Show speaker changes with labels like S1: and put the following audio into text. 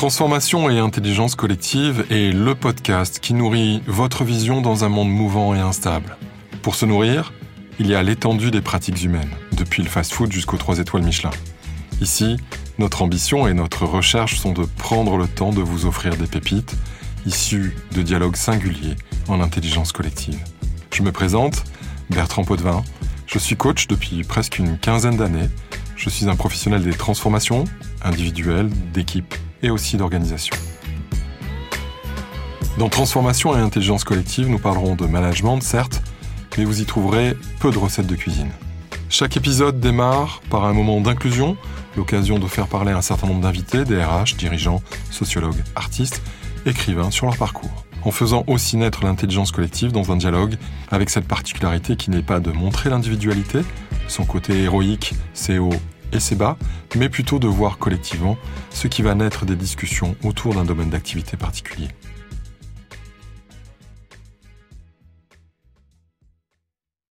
S1: Transformation et intelligence collective est le podcast qui nourrit votre vision dans un monde mouvant et instable. Pour se nourrir, il y a l'étendue des pratiques humaines, depuis le fast-food jusqu'aux 3 étoiles Michelin. Ici, notre ambition et notre recherche sont de prendre le temps de vous offrir des pépites issues de dialogues singuliers en intelligence collective. Je me présente, Bertrand Potvin, je suis coach depuis presque une quinzaine d'années. Je suis un professionnel des transformations individuelles, d'équipe et aussi d'organisation. Dans Transformation et intelligence collective, nous parlerons de management, certes, mais vous y trouverez peu de recettes de cuisine. Chaque épisode démarre par un moment d'inclusion, l'occasion de faire parler un certain nombre d'invités, des RH, dirigeants, sociologues, artistes, écrivains sur leur parcours en faisant aussi naître l'intelligence collective dans un dialogue avec cette particularité qui n'est pas de montrer l'individualité, son côté héroïque, ses hauts et ses bas, mais plutôt de voir collectivement ce qui va naître des discussions autour d'un domaine d'activité particulier.